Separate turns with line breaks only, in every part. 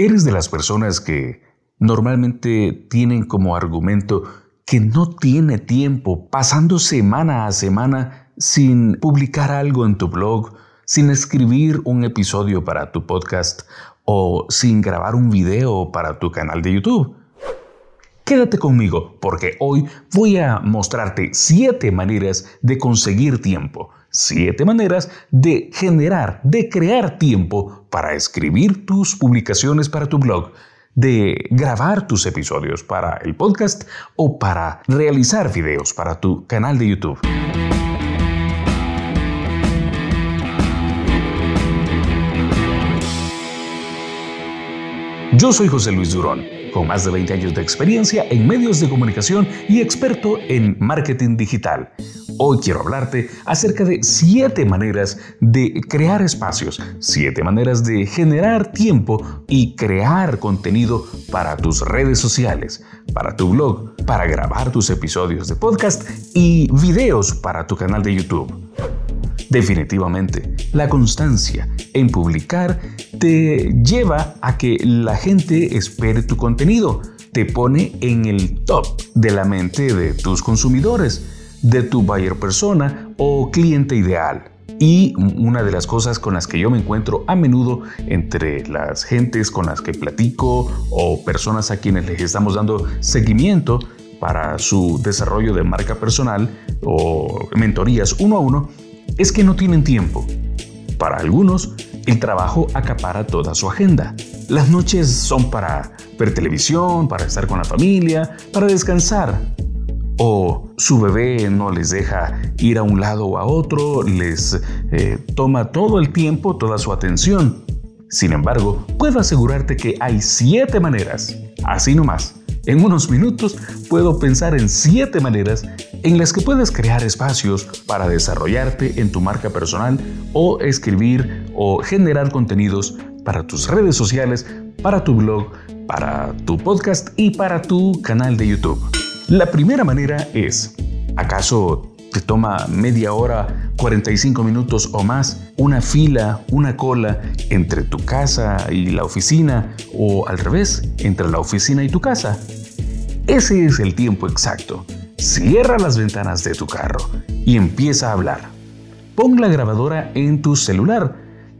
¿Eres de las personas que normalmente tienen como argumento que no tiene tiempo pasando semana a semana sin publicar algo en tu blog, sin escribir un episodio para tu podcast o sin grabar un video para tu canal de YouTube? Quédate conmigo porque hoy voy a mostrarte siete maneras de conseguir tiempo, siete maneras de generar, de crear tiempo para escribir tus publicaciones para tu blog, de grabar tus episodios para el podcast o para realizar videos para tu canal de YouTube. Yo soy José Luis Durón, con más de 20 años de experiencia en medios de comunicación y experto en marketing digital. Hoy quiero hablarte acerca de 7 maneras de crear espacios, 7 maneras de generar tiempo y crear contenido para tus redes sociales, para tu blog, para grabar tus episodios de podcast y videos para tu canal de YouTube. Definitivamente, la constancia en publicar te lleva a que la gente espere tu contenido, te pone en el top de la mente de tus consumidores, de tu buyer persona o cliente ideal. Y una de las cosas con las que yo me encuentro a menudo entre las gentes con las que platico o personas a quienes les estamos dando seguimiento para su desarrollo de marca personal o mentorías uno a uno es que no tienen tiempo. Para algunos, el trabajo acapara toda su agenda. Las noches son para ver televisión, para estar con la familia, para descansar. O su bebé no les deja ir a un lado o a otro, les eh, toma todo el tiempo, toda su atención. Sin embargo, puedo asegurarte que hay siete maneras, así nomás, en unos minutos puedo pensar en siete maneras en las que puedes crear espacios para desarrollarte en tu marca personal o escribir o generar contenidos para tus redes sociales, para tu blog, para tu podcast y para tu canal de YouTube. La primera manera es, ¿acaso te toma media hora, 45 minutos o más, una fila, una cola entre tu casa y la oficina o al revés, entre la oficina y tu casa. Ese es el tiempo exacto. Cierra las ventanas de tu carro y empieza a hablar. Pon la grabadora en tu celular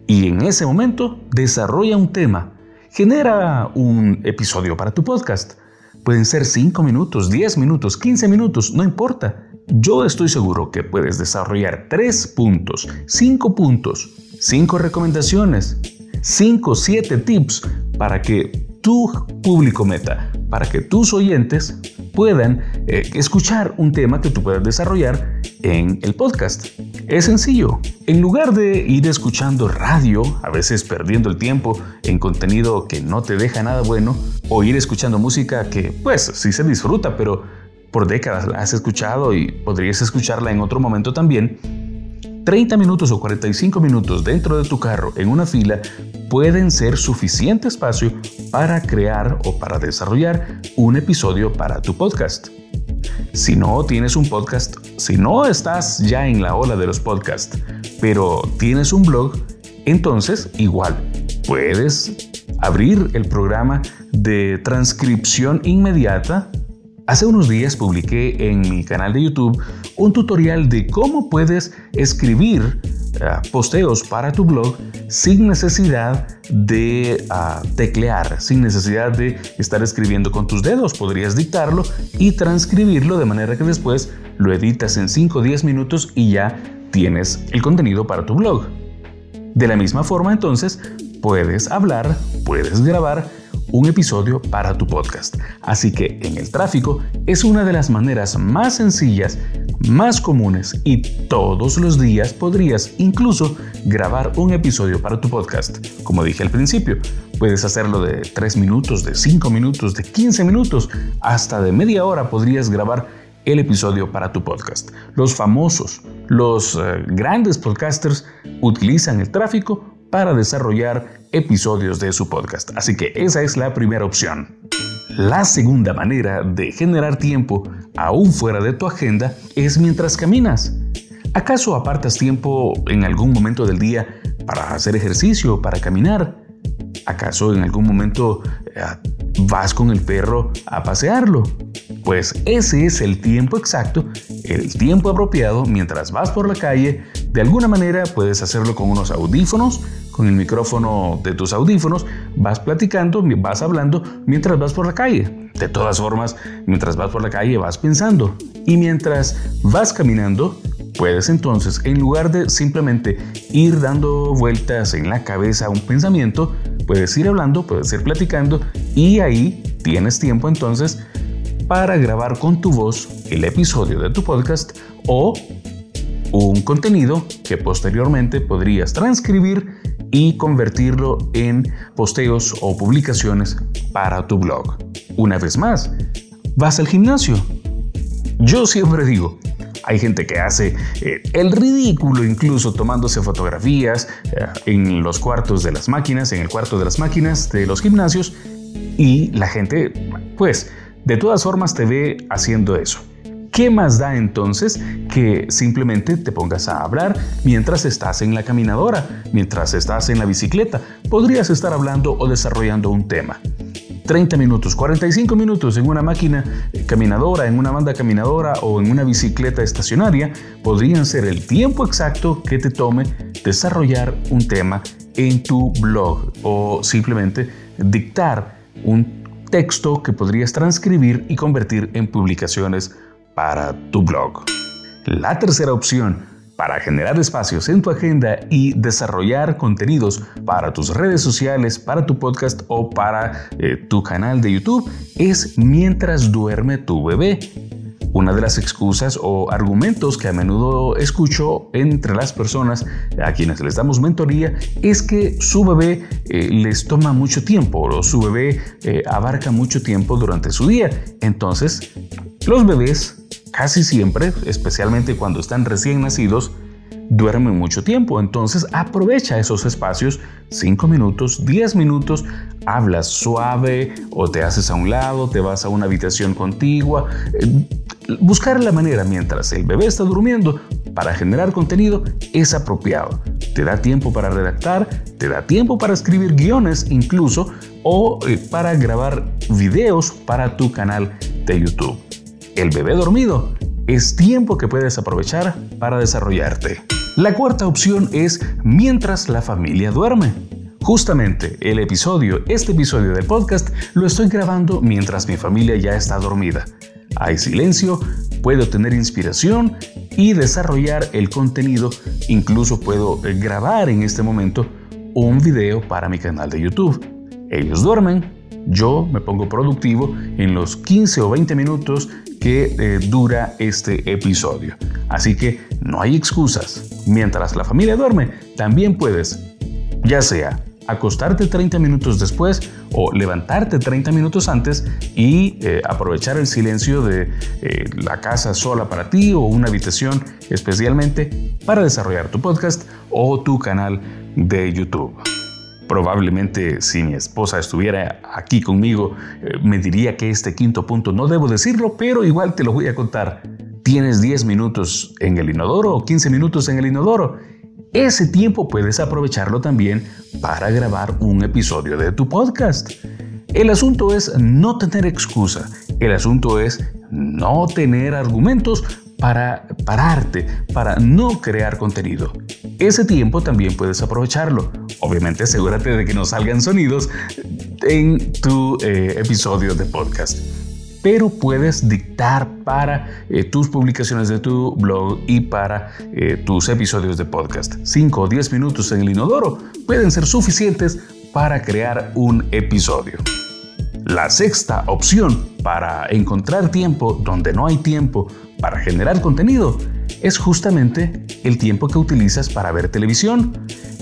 y en ese momento desarrolla un tema. Genera un episodio para tu podcast. Pueden ser 5 minutos, 10 minutos, 15 minutos, no importa. Yo estoy seguro que puedes desarrollar 3 puntos, 5 puntos, 5 recomendaciones, 5, 7 tips para que tu público meta, para que tus oyentes puedan eh, escuchar un tema que tú puedas desarrollar en el podcast. Es sencillo. En lugar de ir escuchando radio, a veces perdiendo el tiempo en contenido que no te deja nada bueno, o ir escuchando música que pues sí se disfruta, pero por décadas la has escuchado y podrías escucharla en otro momento también, 30 minutos o 45 minutos dentro de tu carro en una fila pueden ser suficiente espacio para crear o para desarrollar un episodio para tu podcast. Si no tienes un podcast, si no estás ya en la ola de los podcasts, pero tienes un blog, entonces igual puedes abrir el programa de transcripción inmediata Hace unos días publiqué en mi canal de YouTube un tutorial de cómo puedes escribir eh, posteos para tu blog sin necesidad de ah, teclear, sin necesidad de estar escribiendo con tus dedos. Podrías dictarlo y transcribirlo de manera que después lo editas en 5 o 10 minutos y ya tienes el contenido para tu blog. De la misma forma entonces puedes hablar, puedes grabar un episodio para tu podcast. Así que en el tráfico es una de las maneras más sencillas, más comunes y todos los días podrías incluso grabar un episodio para tu podcast. Como dije al principio, puedes hacerlo de 3 minutos, de 5 minutos, de 15 minutos, hasta de media hora podrías grabar el episodio para tu podcast. Los famosos, los eh, grandes podcasters utilizan el tráfico para desarrollar episodios de su podcast. Así que esa es la primera opción. La segunda manera de generar tiempo, aún fuera de tu agenda, es mientras caminas. ¿Acaso apartas tiempo en algún momento del día para hacer ejercicio, para caminar? ¿Acaso en algún momento eh, vas con el perro a pasearlo? Pues ese es el tiempo exacto, el tiempo apropiado mientras vas por la calle. De alguna manera puedes hacerlo con unos audífonos, con el micrófono de tus audífonos, vas platicando, vas hablando mientras vas por la calle. De todas formas, mientras vas por la calle vas pensando. Y mientras vas caminando, puedes entonces, en lugar de simplemente ir dando vueltas en la cabeza a un pensamiento, puedes ir hablando, puedes ir platicando y ahí tienes tiempo entonces para grabar con tu voz el episodio de tu podcast o un contenido que posteriormente podrías transcribir y convertirlo en posteos o publicaciones para tu blog. Una vez más, vas al gimnasio. Yo siempre digo, hay gente que hace eh, el ridículo incluso tomándose fotografías eh, en los cuartos de las máquinas, en el cuarto de las máquinas de los gimnasios y la gente pues de todas formas te ve haciendo eso. ¿Qué más da entonces que simplemente te pongas a hablar mientras estás en la caminadora, mientras estás en la bicicleta? Podrías estar hablando o desarrollando un tema. 30 minutos, 45 minutos en una máquina caminadora, en una banda caminadora o en una bicicleta estacionaria podrían ser el tiempo exacto que te tome desarrollar un tema en tu blog o simplemente dictar un texto que podrías transcribir y convertir en publicaciones para tu blog. La tercera opción para generar espacios en tu agenda y desarrollar contenidos para tus redes sociales, para tu podcast o para eh, tu canal de YouTube es mientras duerme tu bebé. Una de las excusas o argumentos que a menudo escucho entre las personas a quienes les damos mentoría es que su bebé eh, les toma mucho tiempo o su bebé eh, abarca mucho tiempo durante su día. Entonces, los bebés casi siempre, especialmente cuando están recién nacidos, duermen mucho tiempo, entonces aprovecha esos espacios, 5 minutos, 10 minutos, hablas suave o te haces a un lado, te vas a una habitación contigua. Eh, buscar la manera mientras el bebé está durmiendo para generar contenido es apropiado. Te da tiempo para redactar, te da tiempo para escribir guiones incluso o eh, para grabar videos para tu canal de YouTube. El bebé dormido es tiempo que puedes aprovechar para desarrollarte. La cuarta opción es mientras la familia duerme. Justamente el episodio, este episodio del podcast, lo estoy grabando mientras mi familia ya está dormida. Hay silencio, puedo tener inspiración y desarrollar el contenido. Incluso puedo grabar en este momento un video para mi canal de YouTube. Ellos duermen, yo me pongo productivo en los 15 o 20 minutos que eh, dura este episodio. Así que no hay excusas. Mientras la familia duerme, también puedes, ya sea acostarte 30 minutos después o levantarte 30 minutos antes y eh, aprovechar el silencio de eh, la casa sola para ti o una habitación especialmente para desarrollar tu podcast o tu canal de YouTube. Probablemente si mi esposa estuviera aquí conmigo, eh, me diría que este quinto punto no debo decirlo, pero igual te lo voy a contar. Tienes 10 minutos en el inodoro o 15 minutos en el inodoro. Ese tiempo puedes aprovecharlo también para grabar un episodio de tu podcast. El asunto es no tener excusa. El asunto es no tener argumentos para pararte, para no crear contenido. Ese tiempo también puedes aprovecharlo. Obviamente asegúrate de que no salgan sonidos en tu eh, episodio de podcast. Pero puedes dictar para eh, tus publicaciones de tu blog y para eh, tus episodios de podcast. 5 o 10 minutos en el inodoro pueden ser suficientes para crear un episodio. La sexta opción para encontrar tiempo donde no hay tiempo para generar contenido es justamente el tiempo que utilizas para ver televisión,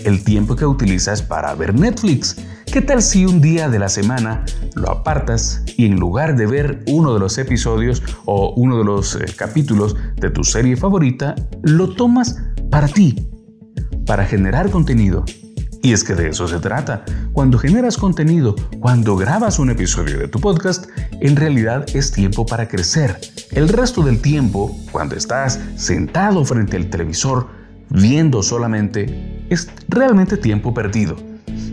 el tiempo que utilizas para ver Netflix. ¿Qué tal si un día de la semana lo apartas y en lugar de ver uno de los episodios o uno de los eh, capítulos de tu serie favorita, lo tomas para ti, para generar contenido? Y es que de eso se trata. Cuando generas contenido, cuando grabas un episodio de tu podcast, en realidad es tiempo para crecer. El resto del tiempo, cuando estás sentado frente al televisor, viendo solamente, es realmente tiempo perdido.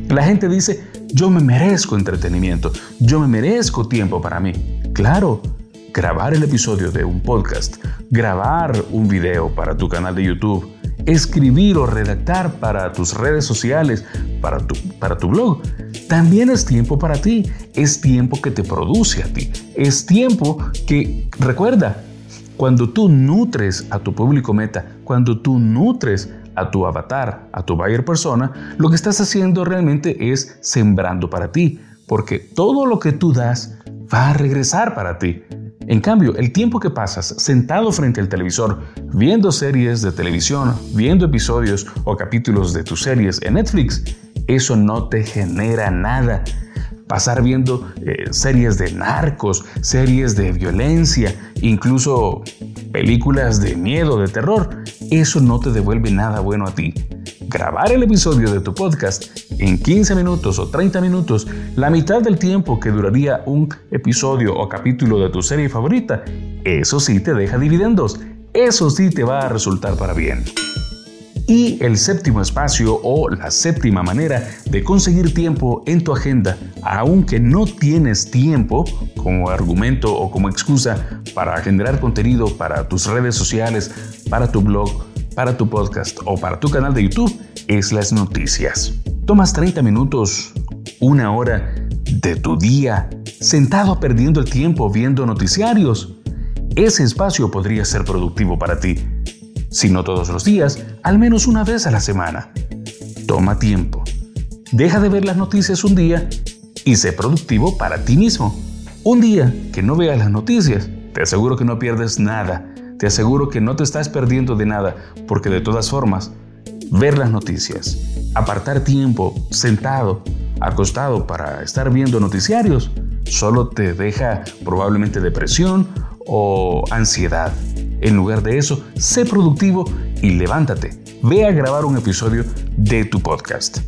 La gente dice, yo me merezco entretenimiento, yo me merezco tiempo para mí. Claro, grabar el episodio de un podcast, grabar un video para tu canal de YouTube, escribir o redactar para tus redes sociales, para tu, para tu blog, también es tiempo para ti, es tiempo que te produce a ti, es tiempo que, recuerda, cuando tú nutres a tu público meta, cuando tú nutres a tu avatar, a tu buyer persona, lo que estás haciendo realmente es sembrando para ti, porque todo lo que tú das va a regresar para ti. En cambio, el tiempo que pasas sentado frente al televisor, viendo series de televisión, viendo episodios o capítulos de tus series en Netflix, eso no te genera nada. Pasar viendo eh, series de narcos, series de violencia, incluso películas de miedo, de terror, eso no te devuelve nada bueno a ti. Grabar el episodio de tu podcast en 15 minutos o 30 minutos, la mitad del tiempo que duraría un episodio o capítulo de tu serie favorita, eso sí te deja dividendos, eso sí te va a resultar para bien. Y el séptimo espacio o la séptima manera de conseguir tiempo en tu agenda, aunque no tienes tiempo como argumento o como excusa para generar contenido para tus redes sociales, para tu blog, para tu podcast o para tu canal de YouTube, es las noticias. Tomas 30 minutos, una hora de tu día sentado perdiendo el tiempo viendo noticiarios. Ese espacio podría ser productivo para ti si no todos los días, al menos una vez a la semana. Toma tiempo. Deja de ver las noticias un día y sé productivo para ti mismo. Un día que no veas las noticias, te aseguro que no pierdes nada. Te aseguro que no te estás perdiendo de nada, porque de todas formas, ver las noticias, apartar tiempo sentado, acostado para estar viendo noticiarios, solo te deja probablemente depresión o ansiedad. En lugar de eso, sé productivo y levántate. Ve a grabar un episodio de tu podcast.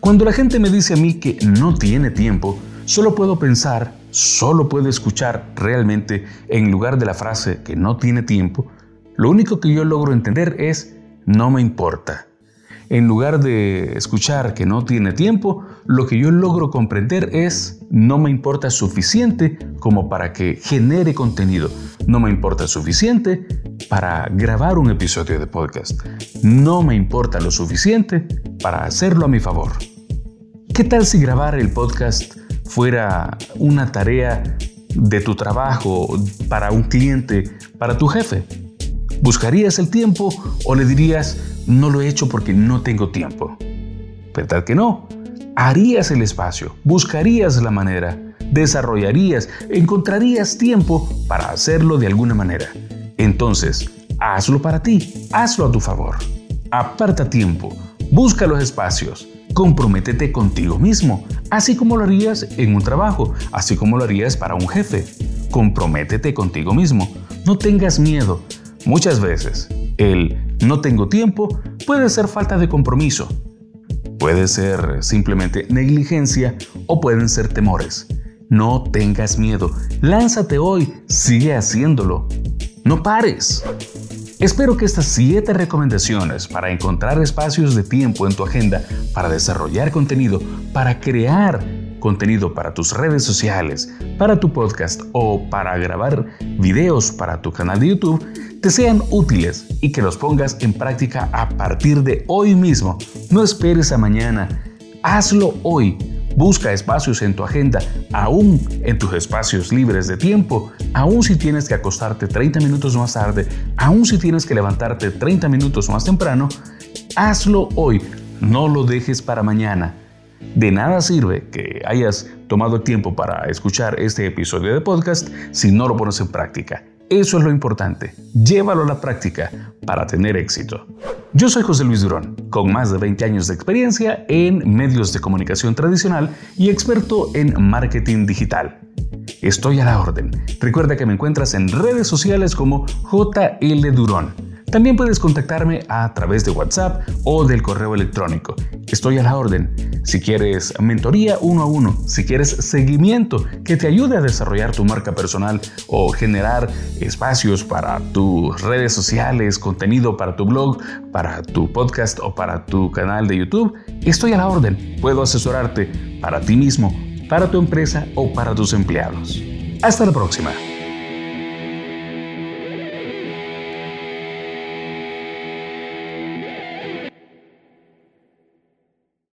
Cuando la gente me dice a mí que no tiene tiempo, solo puedo pensar, solo puedo escuchar realmente en lugar de la frase que no tiene tiempo, lo único que yo logro entender es no me importa. En lugar de escuchar que no tiene tiempo, lo que yo logro comprender es no me importa suficiente como para que genere contenido. No me importa suficiente para grabar un episodio de podcast. No me importa lo suficiente para hacerlo a mi favor. ¿Qué tal si grabar el podcast fuera una tarea de tu trabajo para un cliente, para tu jefe? ¿Buscarías el tiempo o le dirías, no lo he hecho porque no tengo tiempo? ¿Verdad que no? Harías el espacio, buscarías la manera, desarrollarías, encontrarías tiempo para hacerlo de alguna manera. Entonces, hazlo para ti, hazlo a tu favor. Aparta tiempo, busca los espacios, comprométete contigo mismo, así como lo harías en un trabajo, así como lo harías para un jefe. Comprométete contigo mismo, no tengas miedo, Muchas veces, el no tengo tiempo puede ser falta de compromiso, puede ser simplemente negligencia o pueden ser temores. No tengas miedo, lánzate hoy, sigue haciéndolo. No pares. Espero que estas 7 recomendaciones para encontrar espacios de tiempo en tu agenda, para desarrollar contenido, para crear contenido para tus redes sociales, para tu podcast o para grabar videos para tu canal de YouTube, te sean útiles y que los pongas en práctica a partir de hoy mismo. No esperes a mañana, hazlo hoy. Busca espacios en tu agenda, aún en tus espacios libres de tiempo, aún si tienes que acostarte 30 minutos más tarde, aún si tienes que levantarte 30 minutos más temprano, hazlo hoy, no lo dejes para mañana. De nada sirve que hayas tomado tiempo para escuchar este episodio de podcast si no lo pones en práctica. Eso es lo importante. Llévalo a la práctica para tener éxito. Yo soy José Luis Durón, con más de 20 años de experiencia en medios de comunicación tradicional y experto en marketing digital. Estoy a la orden. Recuerda que me encuentras en redes sociales como JL Durón. También puedes contactarme a través de WhatsApp o del correo electrónico. estoy a la orden. Si quieres mentoría uno a uno, si quieres seguimiento que te ayude a desarrollar tu marca personal o generar espacios para tus redes sociales, contenido para tu blog, para tu podcast o para tu canal de YouTube, estoy a la orden. Puedo asesorarte para ti mismo, para tu empresa o para tus empleados. Hasta la próxima.